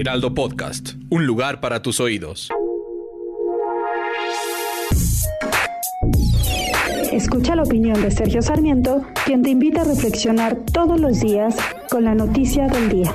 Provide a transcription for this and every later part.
Heraldo Podcast, un lugar para tus oídos. Escucha la opinión de Sergio Sarmiento, quien te invita a reflexionar todos los días con la noticia del día.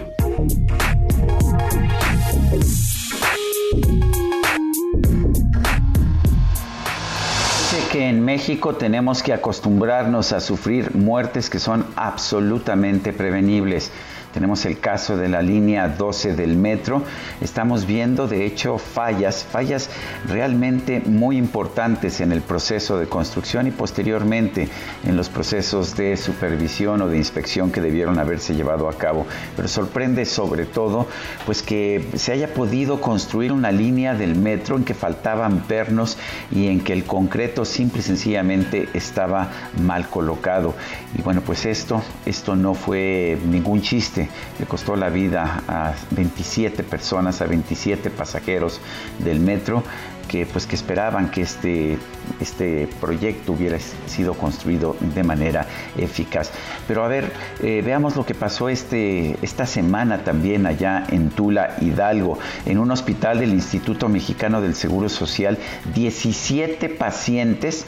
Dice que en México tenemos que acostumbrarnos a sufrir muertes que son absolutamente prevenibles. Tenemos el caso de la línea 12 del metro. Estamos viendo, de hecho, fallas, fallas realmente muy importantes en el proceso de construcción y posteriormente en los procesos de supervisión o de inspección que debieron haberse llevado a cabo. Pero sorprende sobre todo, pues que se haya podido construir una línea del metro en que faltaban pernos y en que el concreto simple y sencillamente estaba mal colocado. Y bueno, pues esto, esto no fue ningún chiste le costó la vida a 27 personas, a 27 pasajeros del metro que pues que esperaban que este, este proyecto hubiera sido construido de manera eficaz. Pero a ver, eh, veamos lo que pasó este, esta semana también allá en Tula, Hidalgo, en un hospital del Instituto Mexicano del Seguro Social, 17 pacientes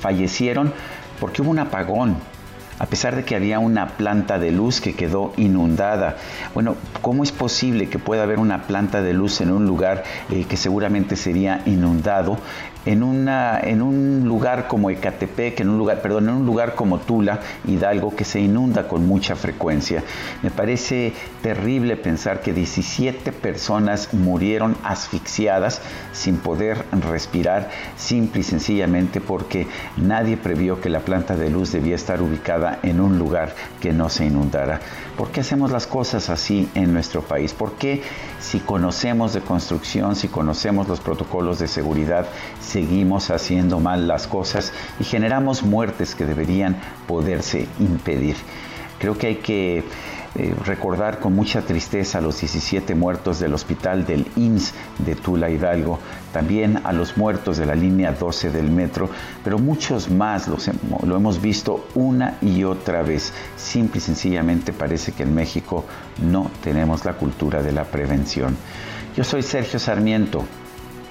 fallecieron porque hubo un apagón a pesar de que había una planta de luz que quedó inundada. Bueno, ¿cómo es posible que pueda haber una planta de luz en un lugar eh, que seguramente sería inundado? En, una, en un lugar como Ecatepec, en un lugar, perdón, en un lugar como Tula, Hidalgo, que se inunda con mucha frecuencia. Me parece terrible pensar que 17 personas murieron asfixiadas sin poder respirar, simple y sencillamente porque nadie previó que la planta de luz debía estar ubicada en un lugar que no se inundara. ¿Por qué hacemos las cosas así en nuestro país? ¿Por qué si conocemos de construcción, si conocemos los protocolos de seguridad, seguimos haciendo mal las cosas y generamos muertes que deberían poderse impedir? Creo que hay que eh, recordar con mucha tristeza a los 17 muertos del hospital del IMSS de Tula Hidalgo, también a los muertos de la línea 12 del metro, pero muchos más los, lo hemos visto una y otra vez. Simple y sencillamente parece que en México no tenemos la cultura de la prevención. Yo soy Sergio Sarmiento